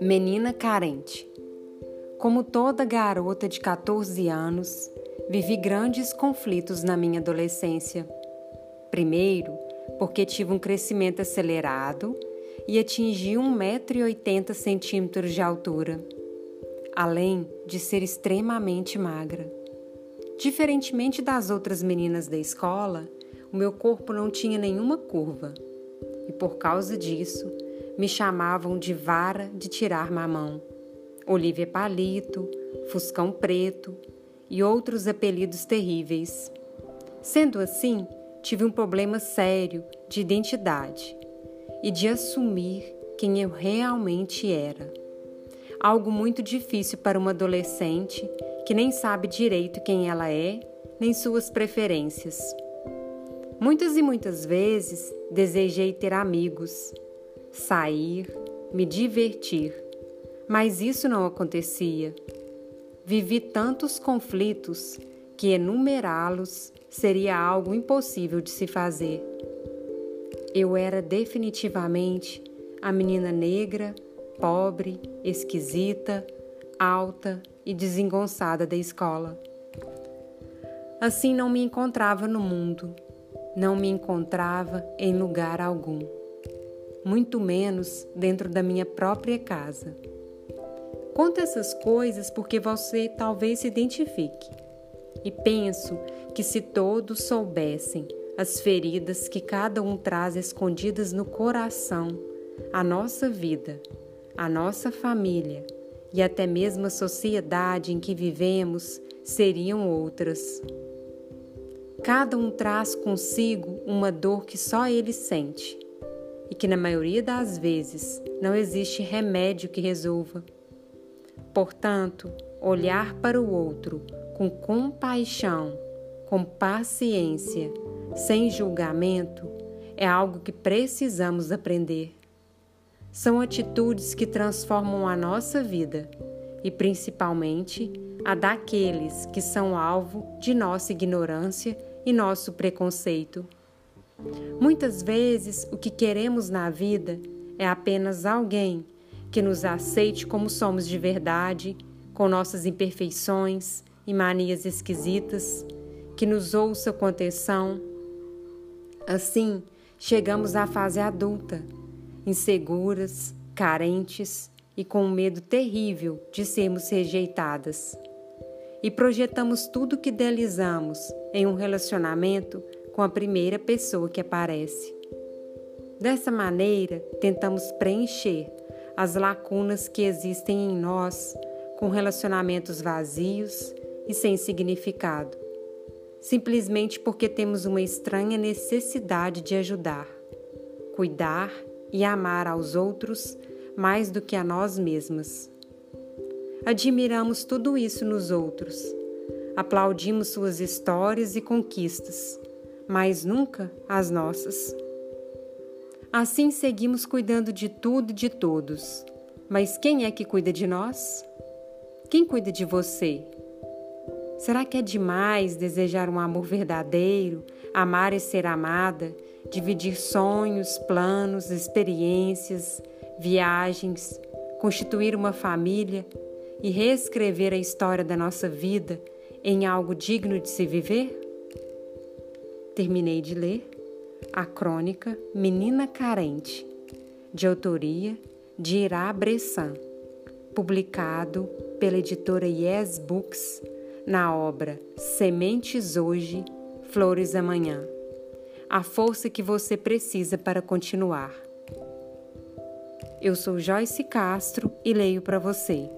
Menina carente. Como toda garota de 14 anos, vivi grandes conflitos na minha adolescência. Primeiro, porque tive um crescimento acelerado e atingi 1,80m de altura, além de ser extremamente magra. Diferentemente das outras meninas da escola, o meu corpo não tinha nenhuma curva e, por causa disso, me chamavam de vara de tirar mamão, Olívia Palito, Fuscão Preto e outros apelidos terríveis. Sendo assim, tive um problema sério de identidade e de assumir quem eu realmente era. Algo muito difícil para uma adolescente que nem sabe direito quem ela é, nem suas preferências. Muitas e muitas vezes desejei ter amigos, sair, me divertir, mas isso não acontecia. Vivi tantos conflitos que enumerá-los seria algo impossível de se fazer. Eu era definitivamente a menina negra, pobre, esquisita, alta e desengonçada da escola. Assim não me encontrava no mundo, não me encontrava em lugar algum muito menos dentro da minha própria casa. Conto essas coisas porque você talvez se identifique. E penso que se todos soubessem as feridas que cada um traz escondidas no coração, a nossa vida, a nossa família e até mesmo a sociedade em que vivemos seriam outras. Cada um traz consigo uma dor que só ele sente e que na maioria das vezes não existe remédio que resolva. Portanto, olhar para o outro com compaixão, com paciência, sem julgamento, é algo que precisamos aprender. São atitudes que transformam a nossa vida e principalmente a daqueles que são alvo de nossa ignorância e nosso preconceito. Muitas vezes o que queremos na vida é apenas alguém que nos aceite como somos de verdade, com nossas imperfeições e manias esquisitas, que nos ouça com atenção. Assim, chegamos à fase adulta, inseguras, carentes e com um medo terrível de sermos rejeitadas. E projetamos tudo que idealizamos em um relacionamento com a primeira pessoa que aparece. Dessa maneira, tentamos preencher as lacunas que existem em nós com relacionamentos vazios e sem significado, simplesmente porque temos uma estranha necessidade de ajudar, cuidar e amar aos outros mais do que a nós mesmas. Admiramos tudo isso nos outros, aplaudimos suas histórias e conquistas mas nunca as nossas. Assim seguimos cuidando de tudo e de todos. Mas quem é que cuida de nós? Quem cuida de você? Será que é demais desejar um amor verdadeiro, amar e ser amada, dividir sonhos, planos, experiências, viagens, constituir uma família e reescrever a história da nossa vida em algo digno de se viver? terminei de ler a crônica Menina Carente, de autoria de Irá Bressan, publicado pela editora Yes Books na obra Sementes Hoje, Flores Amanhã. A força que você precisa para continuar. Eu sou Joyce Castro e leio para você.